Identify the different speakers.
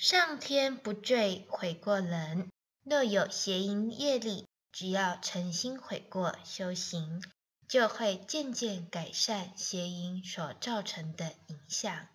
Speaker 1: 上天不坠悔过人若有邪淫业力只要诚心悔过修行就会渐渐改善邪淫所造成的影响。